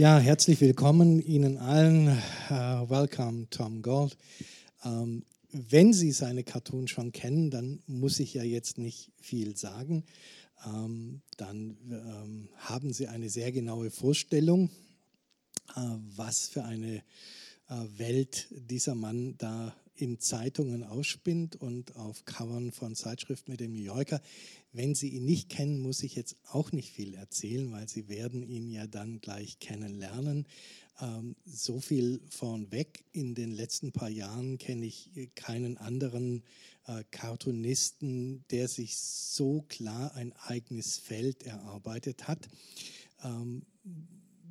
Ja, herzlich willkommen Ihnen allen. Uh, welcome, Tom Gold. Ähm, wenn Sie seine Cartoons schon kennen, dann muss ich ja jetzt nicht viel sagen. Ähm, dann ähm, haben Sie eine sehr genaue Vorstellung, uh, was für eine uh, Welt dieser Mann da in Zeitungen ausspinnt und auf Covern von Zeitschriften mit dem New Yorker. Wenn Sie ihn nicht kennen, muss ich jetzt auch nicht viel erzählen, weil Sie werden ihn ja dann gleich kennenlernen. Ähm, so viel vornweg. In den letzten paar Jahren kenne ich keinen anderen äh, Cartoonisten, der sich so klar ein eigenes Feld erarbeitet hat. Ähm,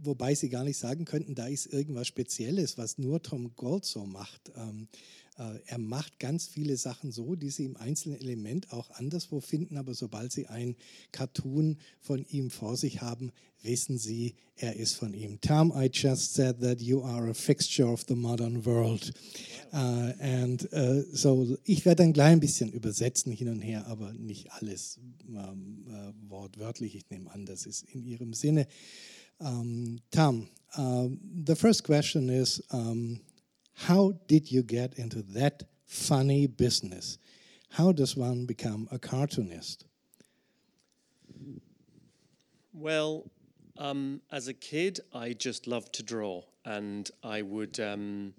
wobei Sie gar nicht sagen könnten, da ist irgendwas Spezielles, was nur Tom Gold so macht. Ähm, äh, er macht ganz viele Sachen so, die Sie im einzelnen Element auch anderswo finden, aber sobald Sie ein Cartoon von ihm vor sich haben, wissen Sie, er ist von ihm. Tom, I just said that you are a fixture of the modern world. Uh, and uh, so, ich werde ein klein bisschen übersetzen hin und her, aber nicht alles ähm, äh, wortwörtlich. Ich nehme an, das ist in Ihrem Sinne. Um, Tom, uh, the first question is. Um, How did you get into that funny business? How does one become a cartoonist? Well, um, as a kid, I just loved to draw, and I would, um,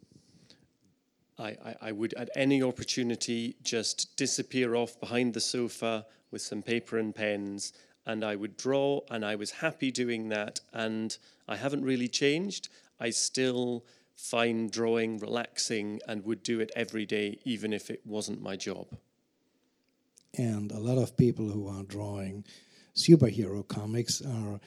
I, I, I, would at any opportunity just disappear off behind the sofa with some paper and pens, and I would draw, and I was happy doing that. And I haven't really changed. I still find drawing relaxing and would do it every day, even if it wasn't my job. And a lot of people who are drawing superhero comics are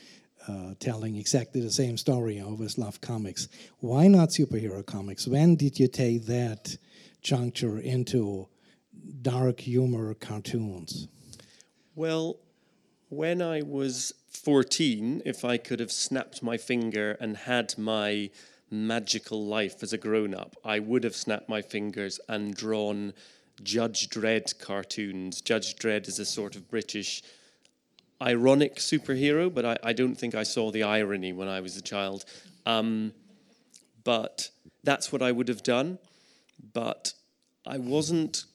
uh, telling exactly the same story. I always love comics. Why not superhero comics? When did you take that juncture into dark humor cartoons? Well, when I was 14, if I could have snapped my finger and had my magical life as a grown up, I would have snapped my fingers and drawn Judge Dredd cartoons. Judge Dredd is a sort of British ironic superhero, but I, I don't think I saw the irony when I was a child. Um, but that's what I would have done. But I wasn't,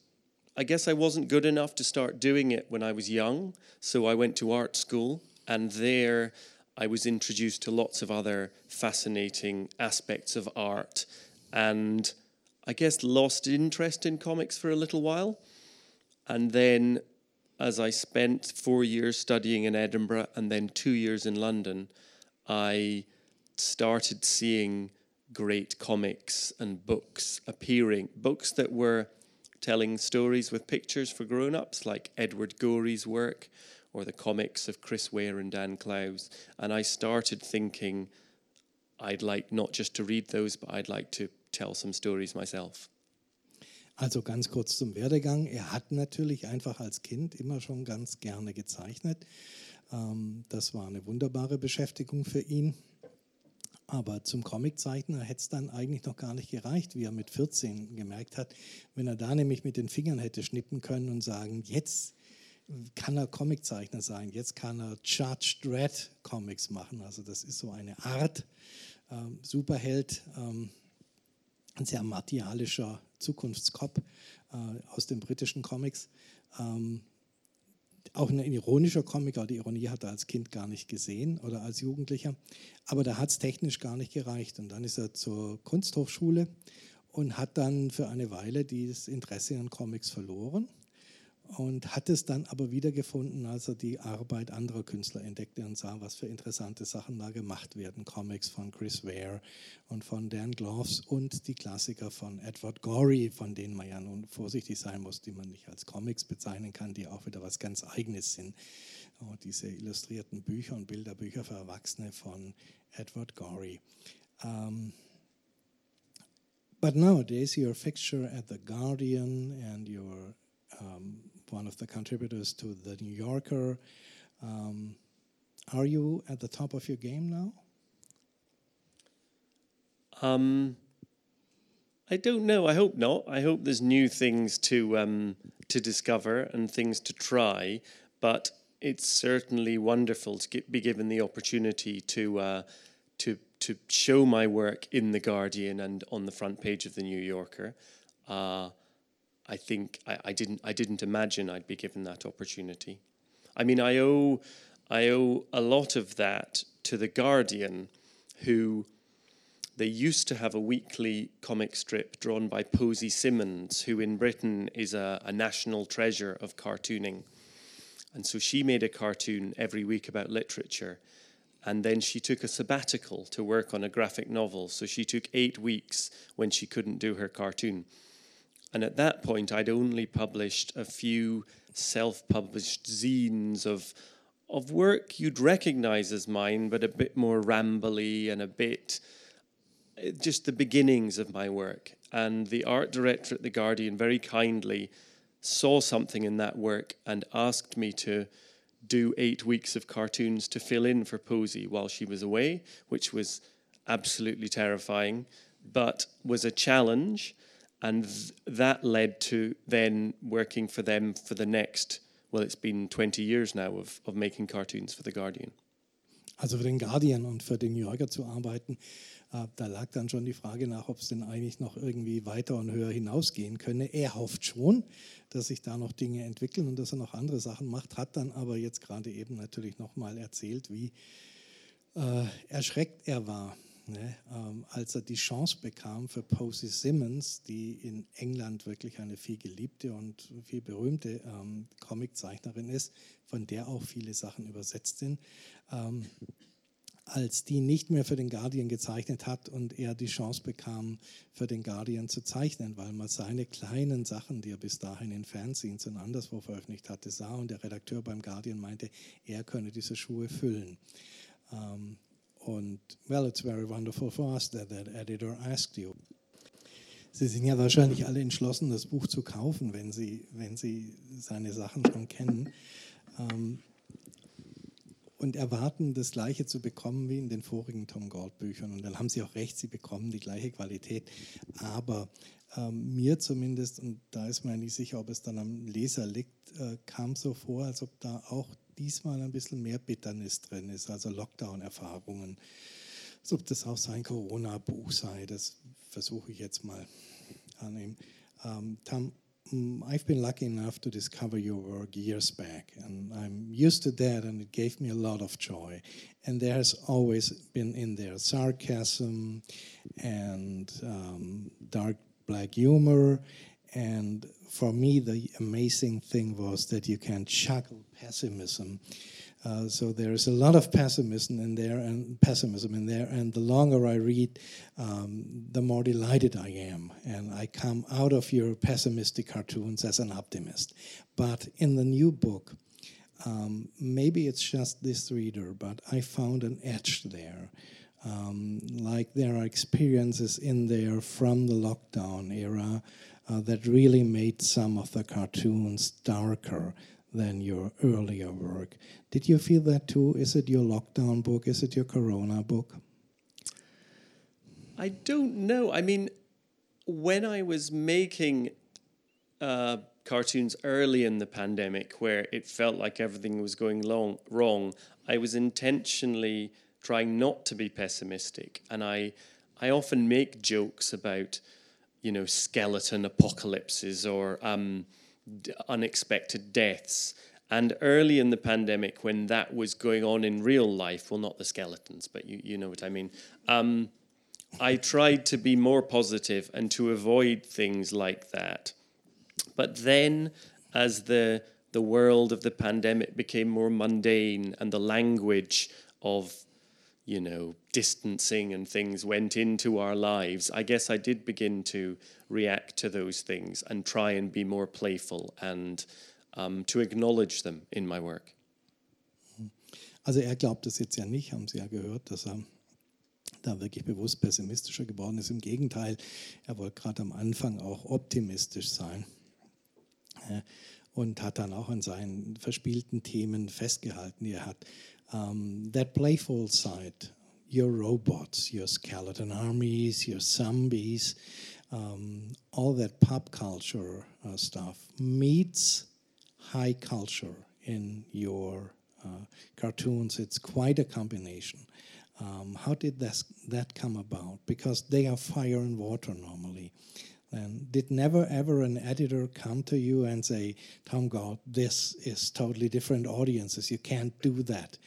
I guess I wasn't good enough to start doing it when I was young. So I went to art school, and there I was introduced to lots of other fascinating aspects of art and I guess lost interest in comics for a little while. And then, as I spent four years studying in Edinburgh and then two years in London, I started seeing great comics and books appearing, books that were telling stories with pictures for grown ups, like Edward Gorey's work, or the comics of Chris Ware and Dan Clowes. And I started thinking I'd like not just to read those, but I'd like to tell some stories myself. Also ganz kurz zum Werdegang. Er hat natürlich einfach als Kind immer schon ganz gerne gezeichnet. Ähm, das war eine wunderbare Beschäftigung für ihn. Aber zum Comiczeichner hätte es dann eigentlich noch gar nicht gereicht, wie er mit 14 gemerkt hat. Wenn er da nämlich mit den Fingern hätte schnippen können und sagen, jetzt kann er Comiczeichner sein, jetzt kann er Judge Dredd Comics machen. Also das ist so eine Art ähm, Superheld, ähm, ein sehr martialischer Zukunftskopf äh, aus den britischen Comics. Ähm, auch ein ironischer Comic, aber die Ironie hat er als Kind gar nicht gesehen oder als Jugendlicher. Aber da hat es technisch gar nicht gereicht. Und dann ist er zur Kunsthochschule und hat dann für eine Weile dieses Interesse an Comics verloren und hat es dann aber wiedergefunden, als er die Arbeit anderer Künstler entdeckte und sah, was für interessante Sachen da gemacht werden. Comics von Chris Ware und von Dan Gloves und die Klassiker von Edward Gorey, von denen man ja nun vorsichtig sein muss, die man nicht als Comics bezeichnen kann, die auch wieder was ganz Eigenes sind. Oh, diese illustrierten Bücher und Bilderbücher für Erwachsene von Edward Gorey. Um, but nowadays you're a fixture at the Guardian and you're um, one of the contributors to the New Yorker. Um, are you at the top of your game now? Um, I don't know. I hope not. I hope there's new things to um, to discover and things to try. But it's certainly wonderful to get, be given the opportunity to uh, to to show my work in the Guardian and on the front page of the New Yorker. Uh, I think I, I didn't I didn't imagine I'd be given that opportunity. I mean, I owe I owe a lot of that to the Guardian, who they used to have a weekly comic strip drawn by Posy Simmonds, who in Britain is a, a national treasure of cartooning. And so she made a cartoon every week about literature. And then she took a sabbatical to work on a graphic novel. So she took eight weeks when she couldn't do her cartoon. And at that point, I'd only published a few self published zines of, of work you'd recognize as mine, but a bit more rambly and a bit eh, just the beginnings of my work. And the art director at The Guardian very kindly saw something in that work and asked me to do eight weeks of cartoons to fill in for Posy while she was away, which was absolutely terrifying, but was a challenge and th- that led to then working for them for the next well it's been 20 years now of, of making cartoons for the Guardian. Also für den Guardian und für den New Yorker zu arbeiten, äh, da lag dann schon die Frage nach, ob es denn eigentlich noch irgendwie weiter und höher hinausgehen könne. Er hofft schon, dass sich da noch Dinge entwickeln und dass er noch andere Sachen macht, hat dann aber jetzt gerade eben natürlich nochmal erzählt, wie äh, erschreckt er war Ne, ähm, als er die Chance bekam für Posey Simmons, die in England wirklich eine viel geliebte und viel berühmte ähm, Comiczeichnerin ist, von der auch viele Sachen übersetzt sind, ähm, als die nicht mehr für den Guardian gezeichnet hat und er die Chance bekam, für den Guardian zu zeichnen, weil man seine kleinen Sachen, die er bis dahin in Fernsehens und anderswo veröffentlicht hatte, sah und der Redakteur beim Guardian meinte, er könne diese Schuhe füllen. Ähm, und, well, it's very wonderful for us that that editor asked you. Sie sind ja wahrscheinlich alle entschlossen, das Buch zu kaufen, wenn Sie, wenn Sie seine Sachen schon kennen. Ähm, und erwarten, das Gleiche zu bekommen wie in den vorigen Tom Gold Büchern. Und dann haben Sie auch recht, Sie bekommen die gleiche Qualität. Aber ähm, mir zumindest, und da ist man nicht sicher, ob es dann am Leser liegt, äh, kam so vor, als ob da auch diesmal ein bisschen mehr Bitternis drin ist, also Lockdown-Erfahrungen. Als ob das auch sein Corona-Buch sei, das versuche ich jetzt mal annehmen. Um, Tom, mm, I've been lucky enough to discover your work years back, and I'm used to that, and it gave me a lot of joy. And there has always been in there sarcasm and um, dark black humor and for me, the amazing thing was that you can chuckle pessimism. Uh, so there is a lot of pessimism in there, and pessimism in there. And the longer I read, um, the more delighted I am, and I come out of your pessimistic cartoons as an optimist. But in the new book, um, maybe it's just this reader, but I found an edge there. Um, like there are experiences in there from the lockdown era uh, that really made some of the cartoons darker than your earlier work. Did you feel that too? Is it your lockdown book? Is it your corona book? I don't know. I mean, when I was making uh, cartoons early in the pandemic, where it felt like everything was going long, wrong, I was intentionally trying not to be pessimistic, and I I often make jokes about you know, skeleton apocalypses or um, d- unexpected deaths. And early in the pandemic, when that was going on in real life, well, not the skeletons, but you, you know what I mean, um, I tried to be more positive and to avoid things like that. But then, as the, the world of the pandemic became more mundane and the language of you know, distancing and things went into our lives, I guess I did begin to react to those things and try and be more playful and um, to acknowledge them in my work. Also er glaubt es jetzt ja nicht, haben Sie ja gehört, dass er da wirklich bewusst pessimistischer geworden ist. Im Gegenteil, er wollte gerade am Anfang auch optimistisch sein und hat dann auch an seinen verspielten Themen festgehalten, die er hat. Um, that playful side, your robots, your skeleton armies, your zombies, um, all that pop culture uh, stuff meets high culture in your uh, cartoons. It's quite a combination. Um, how did this, that come about? Because they are fire and water normally. And did never ever an editor come to you and say, Tom Gauld, this is totally different audiences. You can't do that.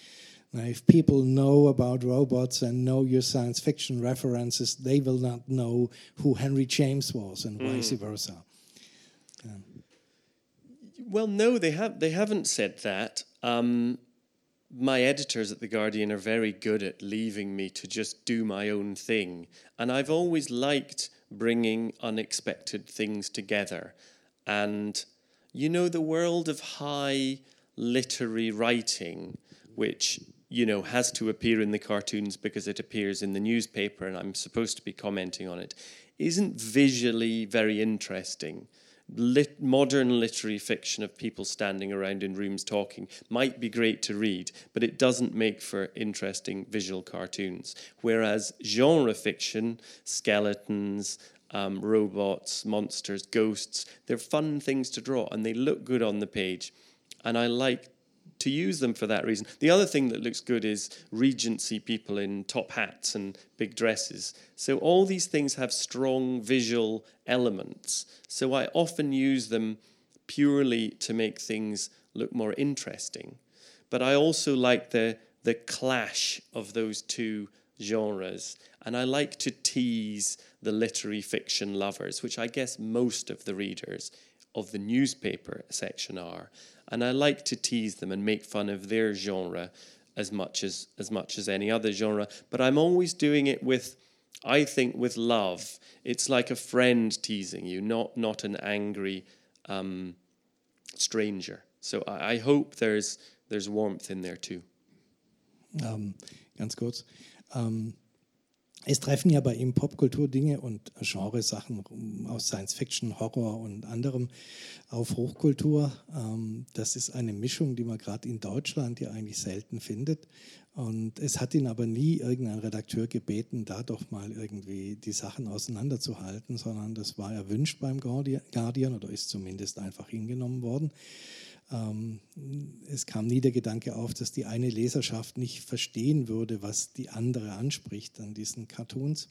Now, if people know about robots and know your science fiction references, they will not know who Henry James was, and mm. vice versa. Well, no, they have. They haven't said that. Um, my editors at the Guardian are very good at leaving me to just do my own thing, and I've always liked bringing unexpected things together. And you know, the world of high literary writing, which you know has to appear in the cartoons because it appears in the newspaper, and I'm supposed to be commenting on it, isn't visually very interesting lit, modern literary fiction of people standing around in rooms talking might be great to read, but it doesn't make for interesting visual cartoons. Whereas genre fiction, skeletons, um, robots, monsters, ghosts, they're fun things to draw and they look good on the page. And I like to use them for that reason. The other thing that looks good is Regency people in top hats and big dresses. So all these things have strong visual elements. So I often use them purely to make things look more interesting. But I also like the the clash of those two genres. And I like to tease the literary fiction lovers, which I guess most of the readers of the newspaper section are and I like to tease them and make fun of their genre as much as as much as any other genre. But I'm always doing it with, I think, with love. It's like a friend teasing you, not not an angry um, stranger. So I, I, hope there's there's warmth in there too. Um, ganz kurz. Um, Es treffen ja bei ihm Popkultur-Dinge und Genresachen aus Science Fiction, Horror und anderem auf Hochkultur. Ähm, das ist eine Mischung, die man gerade in Deutschland ja eigentlich selten findet. Und es hat ihn aber nie irgendein Redakteur gebeten, da doch mal irgendwie die Sachen auseinanderzuhalten, sondern das war erwünscht beim Guardian oder ist zumindest einfach hingenommen worden. Ähm, es kam nie der Gedanke auf, dass die eine Leserschaft nicht verstehen würde, was die andere anspricht an diesen Cartoons.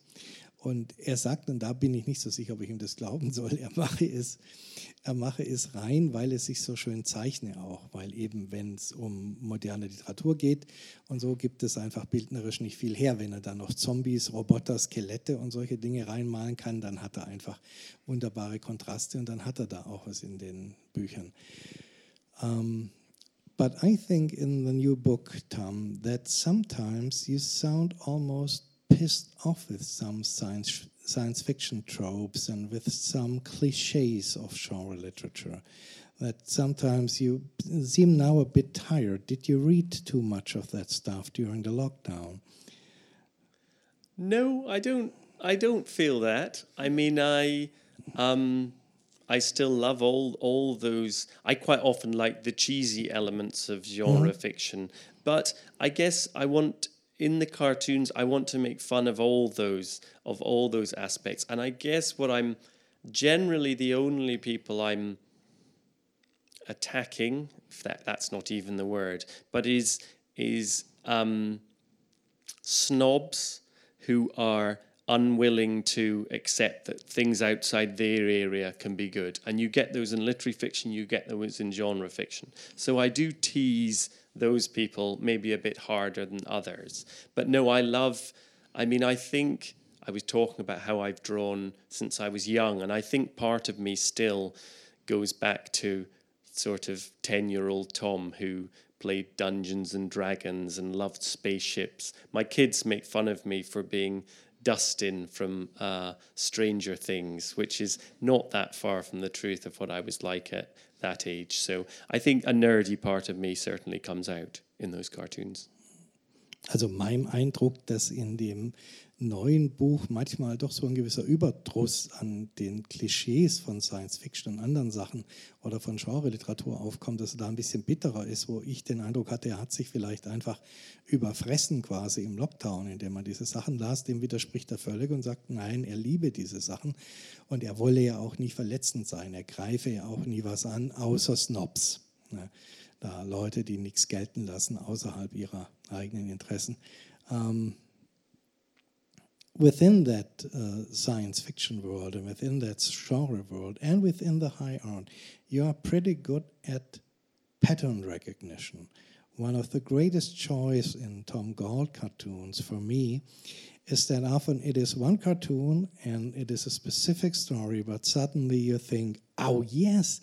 Und er sagt, und da bin ich nicht so sicher, ob ich ihm das glauben soll, er mache es, er mache es rein, weil es sich so schön zeichne auch, weil eben, wenn es um moderne Literatur geht und so, gibt es einfach bildnerisch nicht viel her. Wenn er dann noch Zombies, Roboter, Skelette und solche Dinge reinmalen kann, dann hat er einfach wunderbare Kontraste und dann hat er da auch was in den Büchern. Um, but I think in the new book, Tom, that sometimes you sound almost pissed off with some science science fiction tropes and with some cliches of genre literature. That sometimes you seem now a bit tired. Did you read too much of that stuff during the lockdown? No, I don't. I don't feel that. I mean, I. Um, I still love all all those. I quite often like the cheesy elements of genre mm-hmm. fiction, but I guess I want in the cartoons I want to make fun of all those of all those aspects, and I guess what I'm generally the only people I'm attacking, if that that's not even the word, but is is um, snobs who are unwilling to accept that things outside their area can be good. And you get those in literary fiction, you get those in genre fiction. So I do tease those people maybe a bit harder than others. But no, I love, I mean, I think I was talking about how I've drawn since I was young, and I think part of me still goes back to sort of 10 year old Tom who played Dungeons and Dragons and loved spaceships. My kids make fun of me for being Dustin from uh, Stranger Things, which is not that far from the truth of what I was like at that age. So I think a nerdy part of me certainly comes out in those cartoons. Also mein Eindruck, dass in dem neuen Buch manchmal doch so ein gewisser Überdruss an den Klischees von Science Fiction und anderen Sachen oder von Genre-Literatur aufkommt, dass er da ein bisschen bitterer ist, wo ich den Eindruck hatte, er hat sich vielleicht einfach überfressen quasi im Lockdown, indem er diese Sachen las, dem widerspricht er völlig und sagt, nein, er liebe diese Sachen und er wolle ja auch nie verletzend sein, er greife ja auch nie was an, außer Snobs. Ne? Da Leute, die nichts gelten lassen außerhalb ihrer eigenen Interessen. Ähm, within that uh, science fiction world and within that genre world and within the high art, you are pretty good at pattern recognition. One of the greatest joys in Tom Gauld cartoons for me is that often it is one cartoon and it is a specific story, but suddenly you think, oh, yes,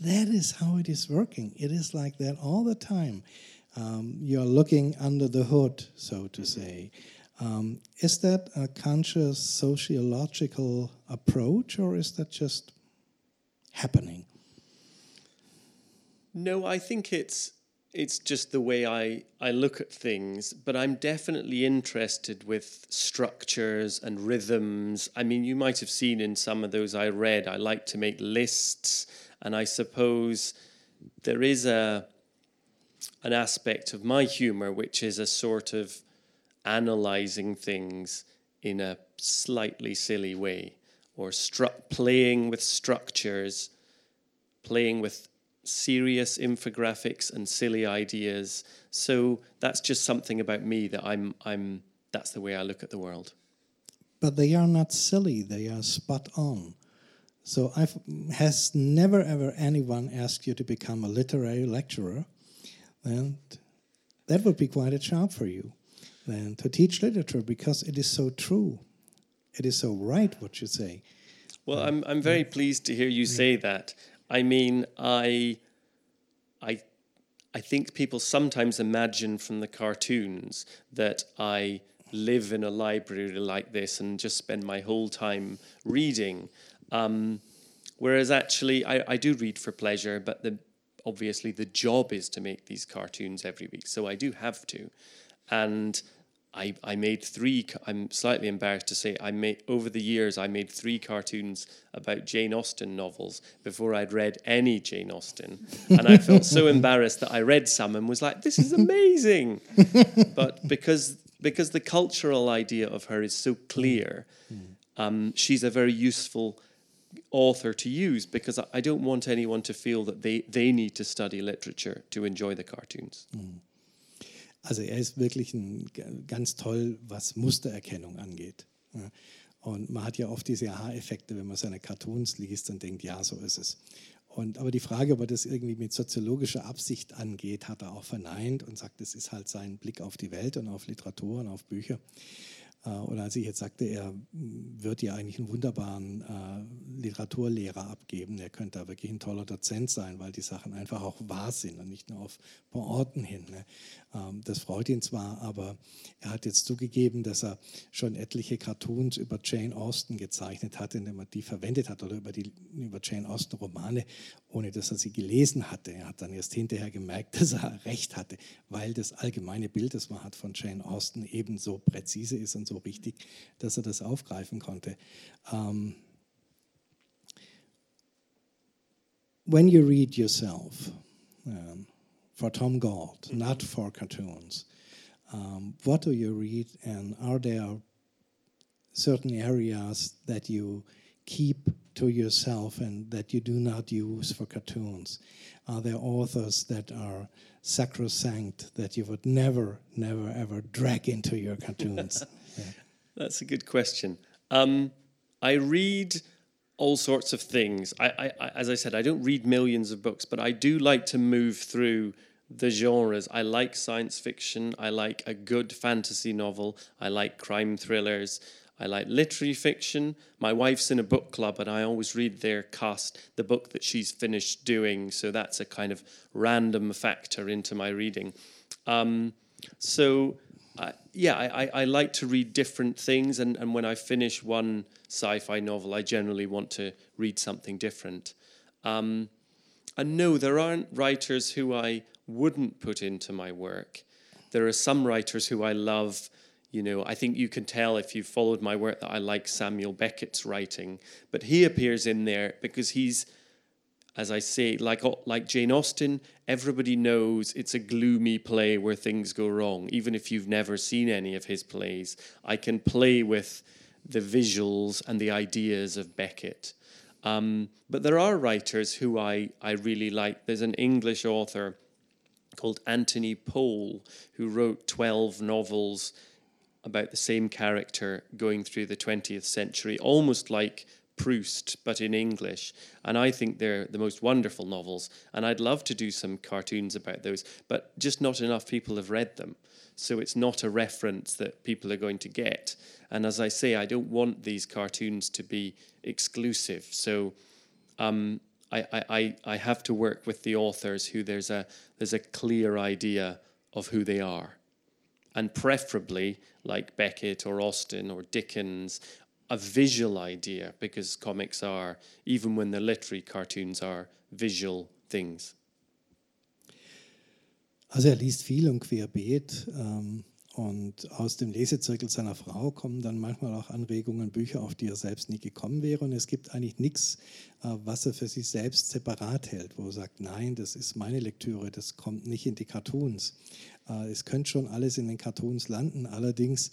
that is how it is working. It is like that all the time. Um, you're looking under the hood, so to say. Um, is that a conscious sociological approach, or is that just happening? No, I think it's it's just the way I, I look at things, but I'm definitely interested with structures and rhythms. I mean, you might have seen in some of those I read, I like to make lists, and I suppose there is a an aspect of my humor which is a sort of analyzing things in a slightly silly way or stru- playing with structures, playing with serious infographics and silly ideas. So that's just something about me that I'm I'm that's the way I look at the world. But they are not silly, they are spot on. So I've has never ever anyone asked you to become a literary lecturer, and that would be quite a job for you. Then to teach literature because it is so true. It is so right what you say. Well, I'm I'm very pleased to hear you say that. I mean, I, I, I think people sometimes imagine from the cartoons that I live in a library like this and just spend my whole time reading. Um, whereas actually, I, I do read for pleasure, but the obviously the job is to make these cartoons every week, so I do have to, and I, I made three. I'm slightly embarrassed to say I made over the years. I made three cartoons about Jane Austen novels before I'd read any Jane Austen, and I felt so embarrassed that I read some and was like, "This is amazing," but because because the cultural idea of her is so clear, um, she's a very useful author to use because I don't want anyone to feel that they, they need to study literature to enjoy the cartoons. Mm. Also er ist wirklich ein, ganz toll, was Mustererkennung angeht. Und man hat ja oft diese Aha-Effekte, wenn man seine Cartoons liest und denkt, ja, so ist es. Und, aber die Frage, ob er das irgendwie mit soziologischer Absicht angeht, hat er auch verneint und sagt, es ist halt sein Blick auf die Welt und auf Literatur und auf Bücher. Äh, oder als ich jetzt sagte, er wird ja eigentlich einen wunderbaren äh, Literaturlehrer abgeben. Er könnte da wirklich ein toller Dozent sein, weil die Sachen einfach auch wahr sind und nicht nur auf Orten hin. Ne? Ähm, das freut ihn zwar, aber er hat jetzt zugegeben, dass er schon etliche Cartoons über Jane Austen gezeichnet hat, indem er die verwendet hat oder über, die, über Jane Austen Romane, ohne dass er sie gelesen hatte. Er hat dann erst hinterher gemerkt, dass er recht hatte, weil das allgemeine Bild, das man hat von Jane Austen, ebenso präzise ist und so richtig, dass er das aufgreifen konnte. Um, when you read yourself, um, for Tom Gauld, not for cartoons. Um, what do you read, and are there certain areas that you keep to yourself and that you do not use for cartoons? Are there authors that are sacrosanct that you would never, never, ever drag into your cartoons? That's a good question. Um, I read all sorts of things. I, I, as I said, I don't read millions of books, but I do like to move through the genres. I like science fiction. I like a good fantasy novel. I like crime thrillers. I like literary fiction. My wife's in a book club, and I always read their cast, the book that she's finished doing. So that's a kind of random factor into my reading. Um, so, yeah, I, I, like to read different things, and, and when I finish one sci fi novel, I generally want to read something different. Um, and no, there aren't writers who I wouldn't put into my work. There are some writers who I love. You know, I think you can tell if you've followed my work that I like Samuel Beckett's writing, but he appears in there because he's, as I say, like like Jane Austen. Everybody knows it's a gloomy play where things go wrong. Even if you've never seen any of his plays, I can play with the visuals and the ideas of Beckett. Um, but there are writers who I, I really like. There's an English author called Anthony Powell, who wrote 12 novels about the same character going through the 20th century, almost like Proust, but in English. And I think they're the most wonderful novels. And I'd love to do some cartoons about those, but just not enough people have read them. So it's not a reference that people are going to get. And as I say, I don't want these cartoons to be exclusive. So um, I, I, I have to work with the authors who there's a there's a clear idea of who they are. And preferably like Beckett or Austen or Dickens a visual idea because comics are, even when the literary cartoons are, visual things. Also er liest viel und querbeet. Ähm, und aus dem Lesezirkel seiner Frau kommen dann manchmal auch Anregungen, Bücher, auf die er selbst nie gekommen wäre. Und es gibt eigentlich nichts, äh, was er für sich selbst separat hält, wo er sagt, nein, das ist meine Lektüre, das kommt nicht in die Cartoons. Äh, es könnte schon alles in den Cartoons landen, allerdings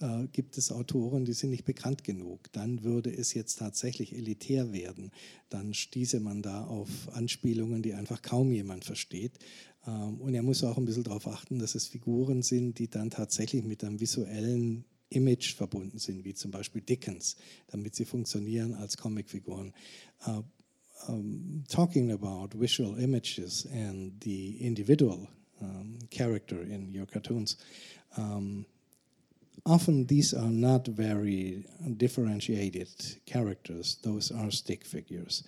äh, gibt es Autoren, die sind nicht bekannt genug. Dann würde es jetzt tatsächlich elitär werden. Dann stieße man da auf Anspielungen, die einfach kaum jemand versteht. Ähm, und er muss auch ein bisschen darauf achten, dass es Figuren sind, die dann tatsächlich mit einem visuellen Image verbunden sind, wie zum Beispiel Dickens, damit sie funktionieren als Comicfiguren. Uh, um, talking about visual images and the individual um, character in your cartoons, um, often these are not very differentiated characters. Those are stick figures.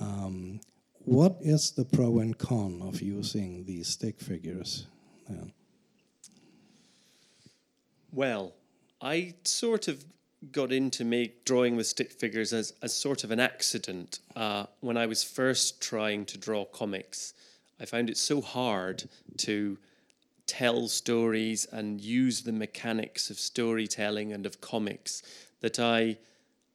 Um, what is the pro and con of using these stick figures? Yeah. Well, I sort of got into make drawing with stick figures as, as sort of an accident. Uh, when I was first trying to draw comics, I found it so hard to tell stories and use the mechanics of storytelling and of comics that I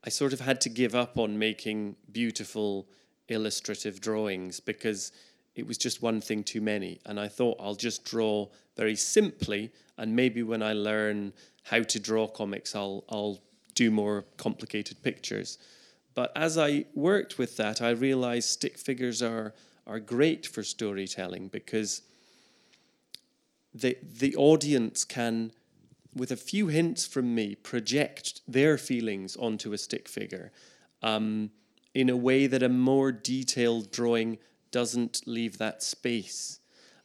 I sort of had to give up on making beautiful illustrative drawings because it was just one thing too many. And I thought I'll just draw very simply and maybe when I learn how to draw comics I'll I'll do more complicated pictures. But as I worked with that I realized stick figures are are great for storytelling because the the audience can with a few hints from me project their feelings onto a stick figure um, in a way that a more detailed drawing doesn't leave that space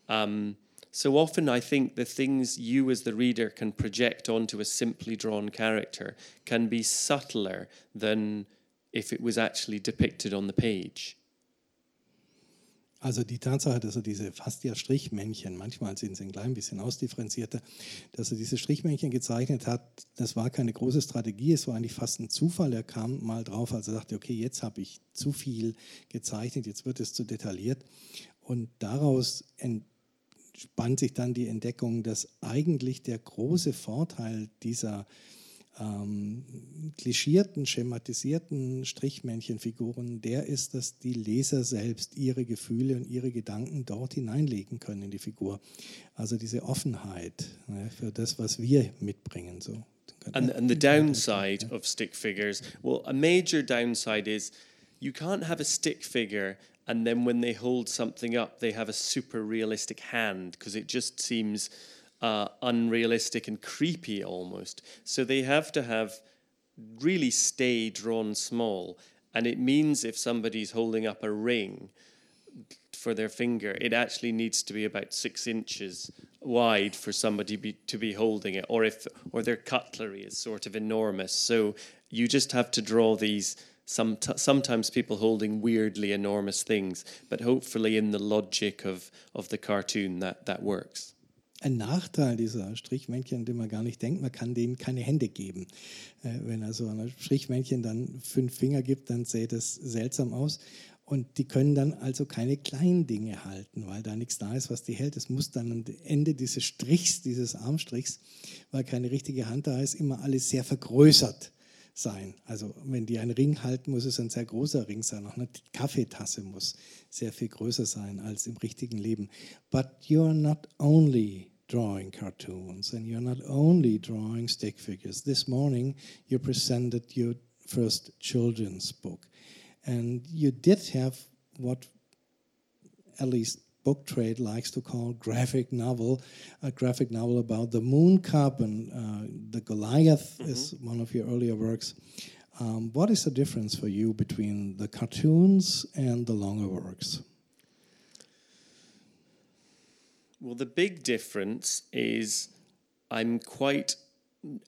um, so often I think the things you as the reader can project onto a simply drawn character can be subtler than if it was actually depicted on the page. Also die Tatsache, dass er diese fast ja Strichmännchen, manchmal sind sie ein klein bisschen ausdifferenzierter, dass er diese Strichmännchen gezeichnet hat, das war keine große Strategie, es war eigentlich fast ein Zufall. Er kam mal drauf, als er dachte, okay, jetzt habe ich zu viel gezeichnet, jetzt wird es zu detailliert. Und daraus entspannt sich dann die Entdeckung, dass eigentlich der große Vorteil dieser ähm, klischierten, schematisierten Strichmännchenfiguren, der ist, dass die Leser selbst ihre Gefühle und ihre Gedanken dort hineinlegen können in die Figur. Also diese Offenheit ne, für das, was wir mitbringen. So. And, and the downside of stick figures, well, a major downside is you can't have a stick figure and then when they hold something up, they have a super realistic hand because it just seems uh, unrealistic and creepy almost. So they have to have really stay drawn small. And it means if somebody's holding up a ring for their finger, it actually needs to be about six inches wide for somebody be, to be holding it, or if or their cutlery is sort of enormous. So you just have to draw these. Some sometimes people holding weirdly enormous things, but hopefully in the logic of of the cartoon that that works. Ein Nachteil dieser Strichmännchen, den man gar nicht denkt, man kann denen keine Hände geben. Äh, wenn also ein Strichmännchen dann fünf Finger gibt, dann sähe das seltsam aus. Und die können dann also keine kleinen Dinge halten, weil da nichts da ist, was die hält. Es muss dann am Ende dieses Strichs, dieses Armstrichs, weil keine richtige Hand da ist, immer alles sehr vergrößert sein. Also wenn die einen Ring halten, muss es ein sehr großer Ring sein. Auch eine Kaffeetasse muss sehr viel größer sein als im richtigen Leben. But you're not only drawing cartoons and you're not only drawing stick figures. This morning you presented your first children's book and you did have what at least book trade likes to call graphic novel, a graphic novel about the Mooncop and uh, the Goliath mm -hmm. is one of your earlier works. Um, what is the difference for you between the cartoons and the longer works? Well, the big difference is I'm quite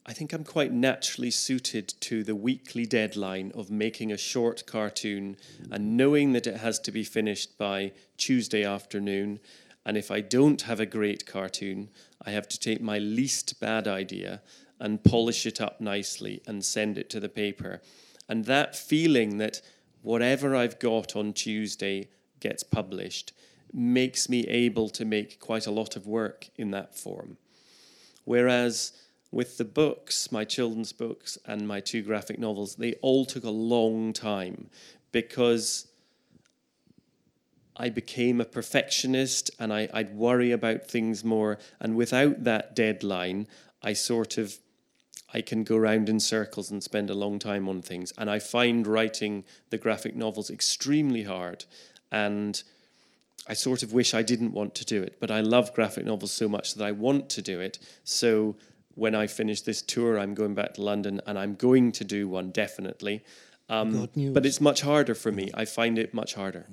I think I'm quite naturally suited to the weekly deadline of making a short cartoon and knowing that it has to be finished by Tuesday afternoon. And if I don't have a great cartoon, I have to take my least bad idea and polish it up nicely and send it to the paper. And that feeling that whatever I've got on Tuesday gets published makes me able to make quite a lot of work in that form. Whereas with the books, my children's books and my two graphic novels, they all took a long time because I became a perfectionist and I, would worry about things more. And without that deadline, I sort of I can go around in circles and spend a long time on things. And I find writing the graphic novels extremely hard. And I sort of wish I didn't want to do it, but I love graphic novels so much that I want to do it. So when I finish this tour, I'm going back to London and I'm going to do one definitely. Um, but it's much harder for me. I find it much harder.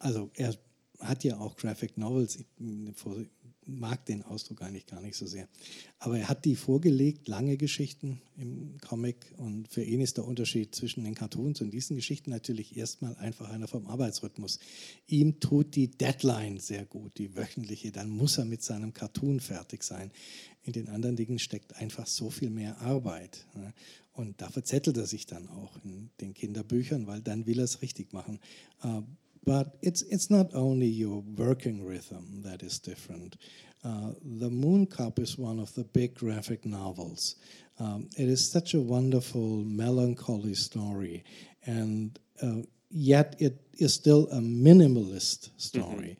Also er hat ja auch Graphic Novels. Mag den Ausdruck eigentlich gar nicht so sehr. Aber er hat die vorgelegt, lange Geschichten im Comic. Und für ihn ist der Unterschied zwischen den Cartoons und diesen Geschichten natürlich erstmal einfach einer vom Arbeitsrhythmus. Ihm tut die Deadline sehr gut, die wöchentliche. Dann muss er mit seinem Cartoon fertig sein. In den anderen Dingen steckt einfach so viel mehr Arbeit. Und da verzettelt er sich dann auch in den Kinderbüchern, weil dann will er es richtig machen. But it's, it's not only your working rhythm that is different. Uh, the Mooncop is one of the big graphic novels. Um, it is such a wonderful, melancholy story, and uh, yet it is still a minimalist story.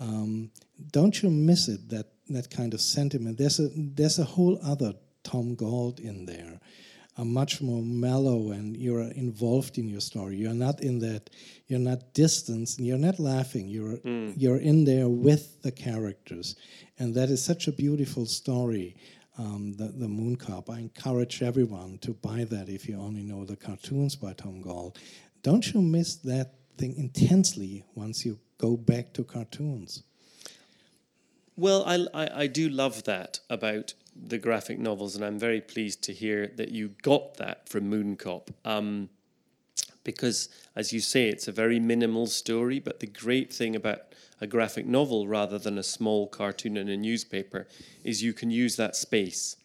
Mm-hmm. Um, don't you miss it? That that kind of sentiment. There's a there's a whole other Tom Gauld in there are much more mellow and you're involved in your story. You're not in that, you're not distanced, you're not laughing. You're mm. you're in there with the characters, and that is such a beautiful story. Um, the, the Mooncop. I encourage everyone to buy that if you only know the cartoons by Tom Gauld. Don't you miss that thing intensely once you go back to cartoons? Well, I, I, I do love that about the graphic novels, and I'm very pleased to hear that you got that from Mooncop. Um, because, as you say, it's a very minimal story, but the great thing about a graphic novel rather than a small cartoon in a newspaper is you can use that space.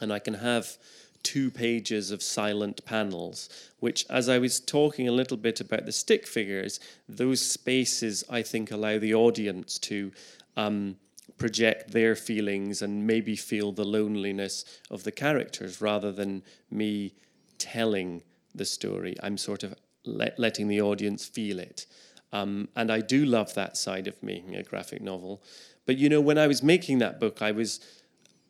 And I can have two pages of silent panels, which, as I was talking a little bit about the stick figures, those spaces I think allow the audience to. Um, project their feelings and maybe feel the loneliness of the characters rather than me telling the story. I'm sort of let, letting the audience feel it. Um, and I do love that side of making a graphic novel. But you know, when I was making that book, I was,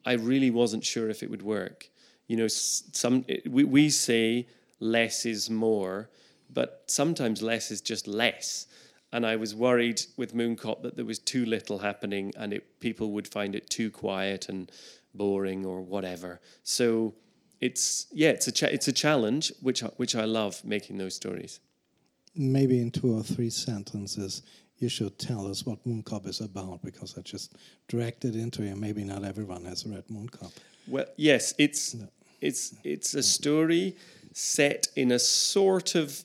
I really wasn't sure if it would work. You know, some we, we say less is more, but sometimes less is just less and I was worried with Mooncop that there was too little happening and it, people would find it too quiet and boring or whatever. So it's yeah, it's a cha- it's a challenge which I, which I love making those stories. Maybe in two or three sentences, you should tell us what Mooncop is about because I just dragged it into you. Maybe not everyone has read Mooncop. Well, yes, it's no. it's it's a mm-hmm. story set in a sort of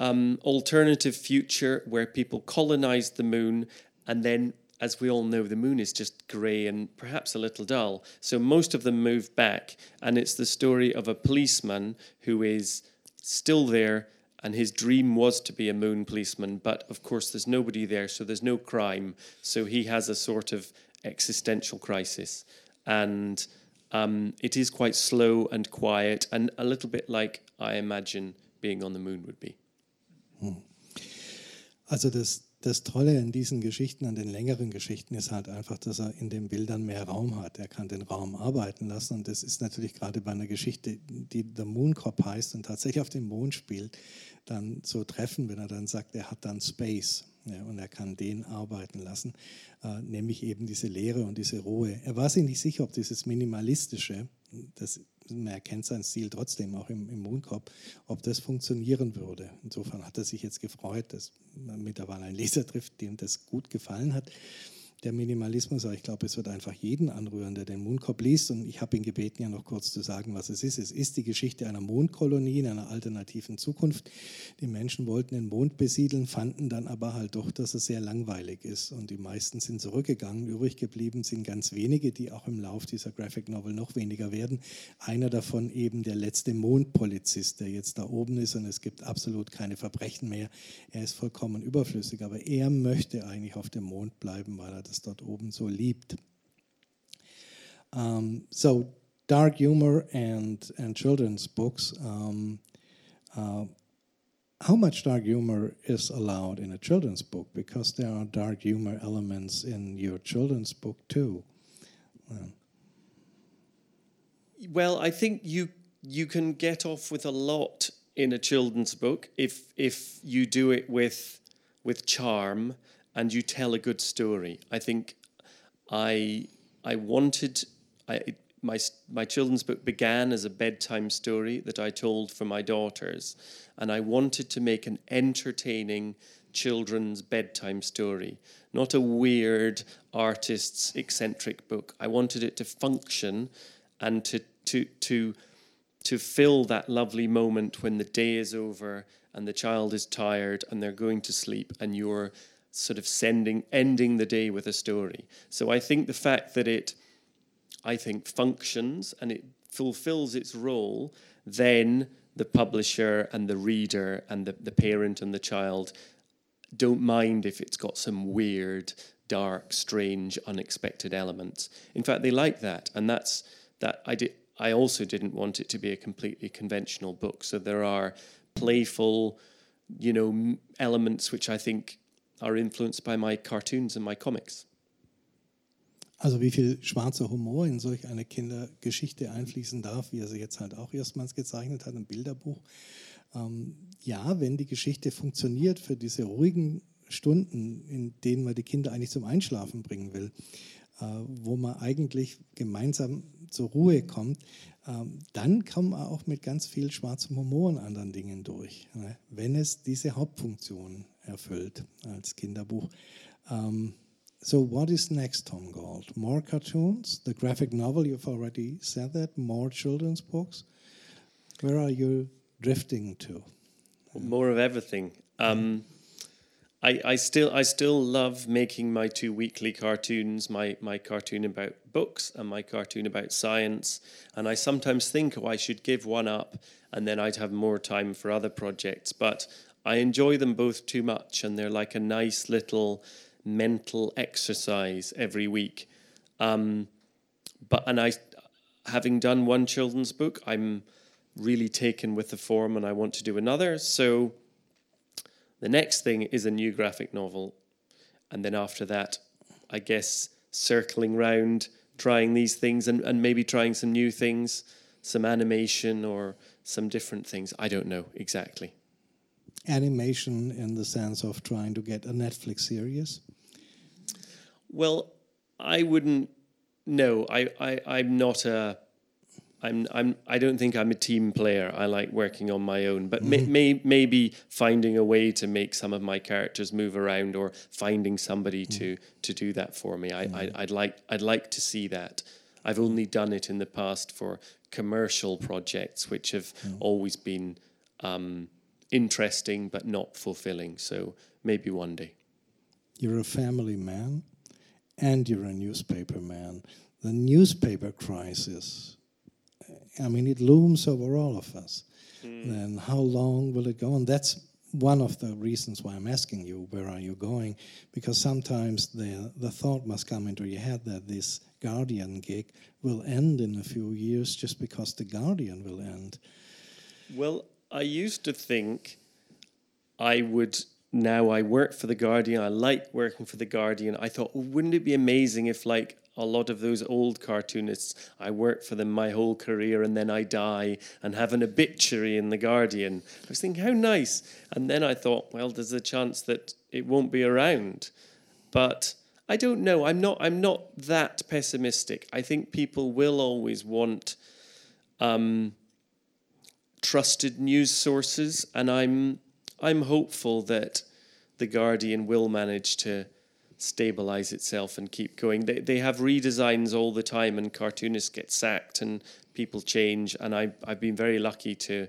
um, alternative future where people colonize the moon and then as we all know, the moon is just grey and perhaps a little dull. So most of them move back, and it's the story of a policeman who is still there, and his dream was to be a moon policeman, but of course there's nobody there, so there's no crime. So he has a sort of existential crisis, and um, it is quite slow and quiet, and a little bit like I imagine being on the moon would be. Hm. Also das, das Tolle in diesen Geschichten, an den längeren Geschichten, ist halt einfach, dass er in den Bildern mehr Raum hat. Er kann den Raum arbeiten lassen und das ist natürlich gerade bei einer Geschichte, die The Moon Cop heißt und tatsächlich auf dem Mond spielt, dann so treffen, wenn er dann sagt, er hat dann Space. Ja, und er kann den arbeiten lassen, äh, nämlich eben diese Leere und diese Ruhe. Er war sich nicht sicher, ob dieses Minimalistische, das, man erkennt seinen Stil trotzdem auch im, im Mondkorb, ob das funktionieren würde. Insofern hat er sich jetzt gefreut, dass man mittlerweile einen Leser trifft, dem das gut gefallen hat der Minimalismus, aber ich glaube, es wird einfach jeden anrühren, der den Mondkorb liest. Und ich habe ihn gebeten, ja noch kurz zu sagen, was es ist. Es ist die Geschichte einer Mondkolonie in einer alternativen Zukunft. Die Menschen wollten den Mond besiedeln, fanden dann aber halt doch, dass es sehr langweilig ist. Und die meisten sind zurückgegangen. Übrig geblieben sind ganz wenige, die auch im Lauf dieser Graphic Novel noch weniger werden. Einer davon eben der letzte Mondpolizist, der jetzt da oben ist und es gibt absolut keine Verbrechen mehr. Er ist vollkommen überflüssig, aber er möchte eigentlich auf dem Mond bleiben, weil er das dort oben so liebt. Um, so dark humor and and children's books. Um, uh, how much dark humor is allowed in a children's book? Because there are dark humor elements in your children's book too. well, I think you you can get off with a lot in a children's book if if you do it with with charm and you tell a good story. I think I I wanted I my my children's book began as a bedtime story that I told for my daughters, and I wanted to make an entertaining children's bedtime story, not a weird artist's eccentric book. I wanted it to function and to to to to fill that lovely moment when the day is over and the child is tired and they're going to sleep and you're sort of sending ending the day with a story. So I think the fact that it I think functions and it fulfills its role, then the publisher and the reader and the, the parent and the child don't mind if it's got some weird, dark, strange, unexpected elements. In fact, they like that, and that's that. I did. I also didn't want it to be a completely conventional book. So there are playful, you know, elements which I think are influenced by my cartoons and my comics. Also wie viel schwarzer Humor in solch eine Kindergeschichte einfließen darf, wie er sie jetzt halt auch erstmals gezeichnet hat, im Bilderbuch. Ähm, ja, wenn die Geschichte funktioniert für diese ruhigen Stunden, in denen man die Kinder eigentlich zum Einschlafen bringen will, äh, wo man eigentlich gemeinsam zur Ruhe kommt, ähm, dann kommt man auch mit ganz viel schwarzem Humor und anderen Dingen durch, ne? wenn es diese Hauptfunktion erfüllt als Kinderbuch. Um, so what is next, Tom Gauld? More cartoons? The graphic novel, you've already said that. More children's books? Where are you drifting to? More of everything. Um, I, I still I still love making my two weekly cartoons, my, my cartoon about books and my cartoon about science. And I sometimes think, oh, I should give one up and then I'd have more time for other projects. But I enjoy them both too much, and they're like a nice little mental exercise every week. Um, but and I, having done one children's book, I'm really taken with the form, and I want to do another. So the next thing is a new graphic novel, and then after that, I guess circling round, trying these things, and, and maybe trying some new things, some animation or some different things. I don't know exactly animation in the sense of trying to get a Netflix series? Well, I wouldn't. No, I, I, I'm not a. I'm, I'm, I don't think I'm a team player. I like working on my own, but mm-hmm. may, may, maybe finding a way to make some of my characters move around, or finding somebody mm-hmm. to to do that for me. I, mm-hmm. I, would like I'd like to see that. I've only done it in the past for commercial projects, which have mm. always been um, interesting but not fulfilling. So maybe one day. You're a family man and you're a newspaper man. The newspaper crisis, I mean, it looms over all of us. Mm. And how long will it go on? That's one of the reasons why I'm asking you, where are you going? Because sometimes the, the thought must come into your head that this Guardian gig will end in a few years just because the Guardian will end. Well, I used to think I would now I work for the Guardian. I like working for the Guardian. I thought, wouldn't it be amazing if like a lot of those old cartoonists. I work for them my whole career and then I die and have an obituary in The Guardian. I was thinking, how nice. And then I thought, well, there's a chance that it won't be around. But I don't know. I'm not. I'm not that pessimistic. I think people will always want um, trusted news sources, and I'm I'm hopeful that the Guardian will manage to stabilize itself and keep going. They they have redesigns all the time, and cartoonists get sacked and people change. And I I've been very lucky to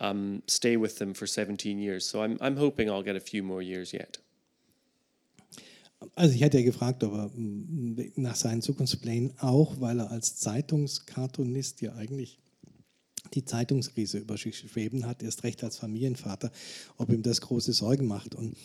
um, stay with them for 17 years. So I'm I'm hoping I'll get a few more years yet. Also ich hätte ja gefragt, ob er mm, nach seinen Zukunftsplänen auch, weil er als Zeitungskartonist ja eigentlich die Zeitungskrise über sich schweben hat, erst recht als Familienvater, ob ihm das große Sorgen macht. Und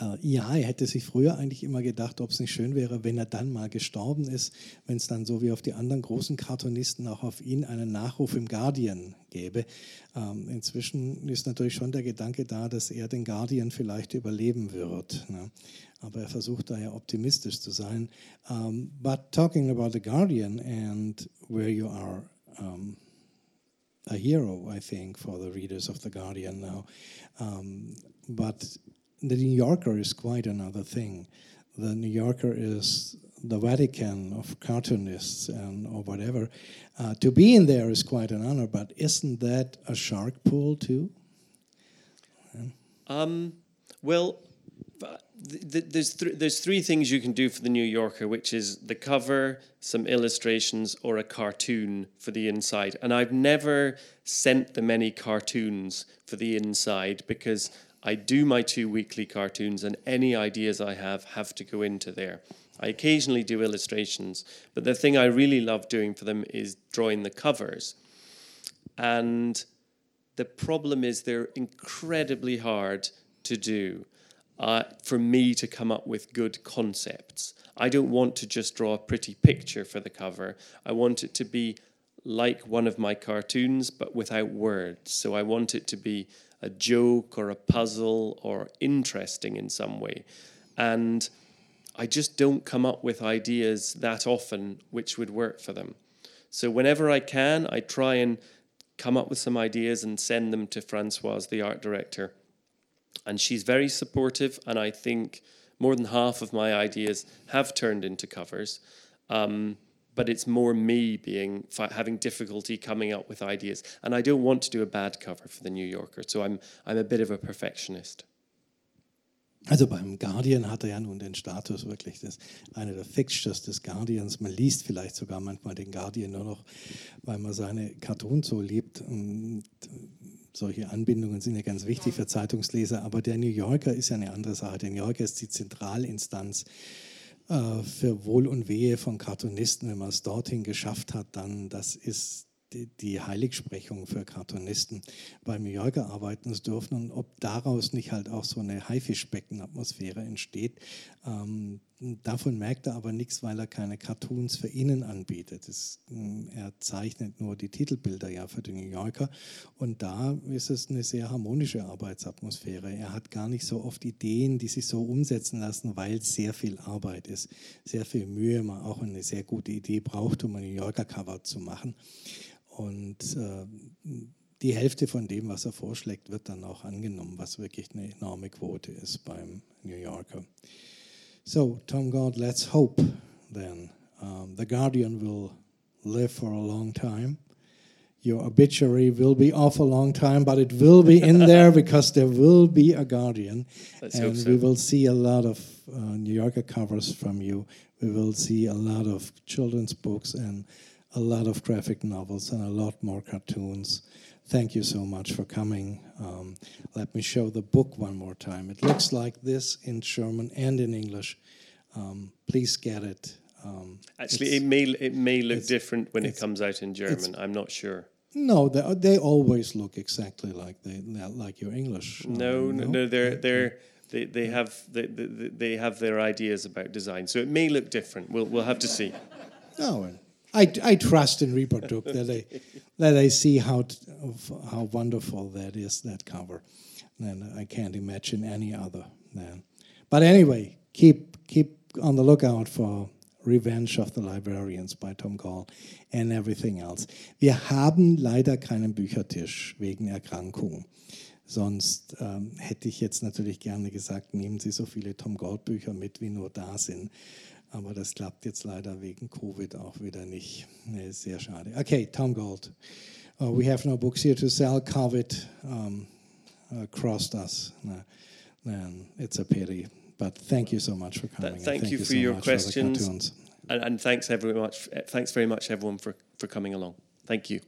äh, ja, er hätte sich früher eigentlich immer gedacht, ob es nicht schön wäre, wenn er dann mal gestorben ist, wenn es dann so wie auf die anderen großen Cartoonisten auch auf ihn einen Nachruf im Guardian gäbe. Ähm, inzwischen ist natürlich schon der Gedanke da, dass er den Guardian vielleicht überleben wird. Ne? Aber er versucht daher optimistisch zu sein. Um, but talking about the Guardian and where you are um, a hero, I think, for the readers of the Guardian now. Um, but the New Yorker is quite another thing. The New Yorker is the Vatican of cartoonists and or whatever. Uh, to be in there is quite an honor, but isn't that a shark pool too? Um, well, th- th- there's th- there's three things you can do for the New Yorker, which is the cover, some illustrations, or a cartoon for the inside. And I've never sent them any cartoons for the inside because I do my two weekly cartoons, and any ideas I have have to go into there. I occasionally do illustrations, but the thing I really love doing for them is drawing the covers. And the problem is they're incredibly hard to do uh, for me to come up with good concepts. I don't want to just draw a pretty picture for the cover. I want it to be like one of my cartoons, but without words. So I want it to be a joke or a puzzle or interesting in some way. And I just don't come up with ideas that often which would work for them. So whenever I can, I try and come up with some ideas and send them to Francoise, the art director. And she's very supportive, and I think more than half of my ideas have turned into covers. Um, but it's more me being having difficulty coming up with ideas, and I don't want to do a bad cover for the New Yorker. So I'm I'm a bit of a perfectionist. Also beim Guardian hat er ja nun den Status wirklich des, einer der Fixtures des Guardians. Man liest vielleicht sogar manchmal den Guardian nur noch, weil man seine Cartoons so liebt. Und solche Anbindungen sind ja ganz wichtig für Zeitungsleser. Aber der New Yorker ist ja eine andere Sache. Der New Yorker ist die Zentralinstanz äh, für Wohl und Wehe von Cartoonisten, wenn man es dorthin geschafft hat, dann das ist die, Heiligsprechung für Cartoonisten bei New Yorker arbeiten zu dürfen und ob daraus nicht halt auch so eine Haifischbecken-Atmosphäre entsteht. Ähm, davon merkt er aber nichts, weil er keine Cartoons für innen anbietet. Das, ähm, er zeichnet nur die Titelbilder ja für die New Yorker und da ist es eine sehr harmonische Arbeitsatmosphäre. Er hat gar nicht so oft Ideen, die sich so umsetzen lassen, weil es sehr viel Arbeit ist, sehr viel Mühe, man auch eine sehr gute Idee braucht, um ein New Yorker Cover zu machen. Und äh, die Hälfte von dem, was er vorschlägt, wird dann auch angenommen, was wirklich eine enorme Quote ist beim New Yorker. So, Tom Gauld, let's hope then um, the Guardian will live for a long time. Your obituary will be off a long time, but it will be in there because there will be a Guardian. Let's and so. we will see a lot of uh, New Yorker covers from you. We will see a lot of children's books and a lot of graphic novels and a lot more cartoons. Thank you so much for coming. Um, let me show the book one more time. It looks like this in German and in English. Um, please get it. Um, Actually, it may it may look different when it comes out in German. I'm not sure. No, they, they always look exactly like they like your English. No, no, no, they're they're they, they have they, they, they have their ideas about design, so it may look different. We'll we'll have to see. No, I, I trust in Reprodukt that I that they see how how wonderful that is that cover, and I can't imagine any other. Then, but anyway, keep keep on the lookout for Revenge of the Librarians by Tom Gauld and everything else. Wir haben leider keinen Büchertisch wegen Erkrankung. Sonst ähm, hätte ich jetzt natürlich gerne gesagt, nehmen Sie so viele Tom Gauld Bücher mit, wie nur da sind. Aber das klappt jetzt leider wegen Covid auch wieder nicht. Sehr schade. Okay, Tom Gauld. Uh, we have no books here to sell. COVID um, uh, crossed us. Then it's a pity. But thank you so much for coming. and thank you for so your questions. And, and thanks very much. Thanks very much, everyone, for, for coming along. Thank you.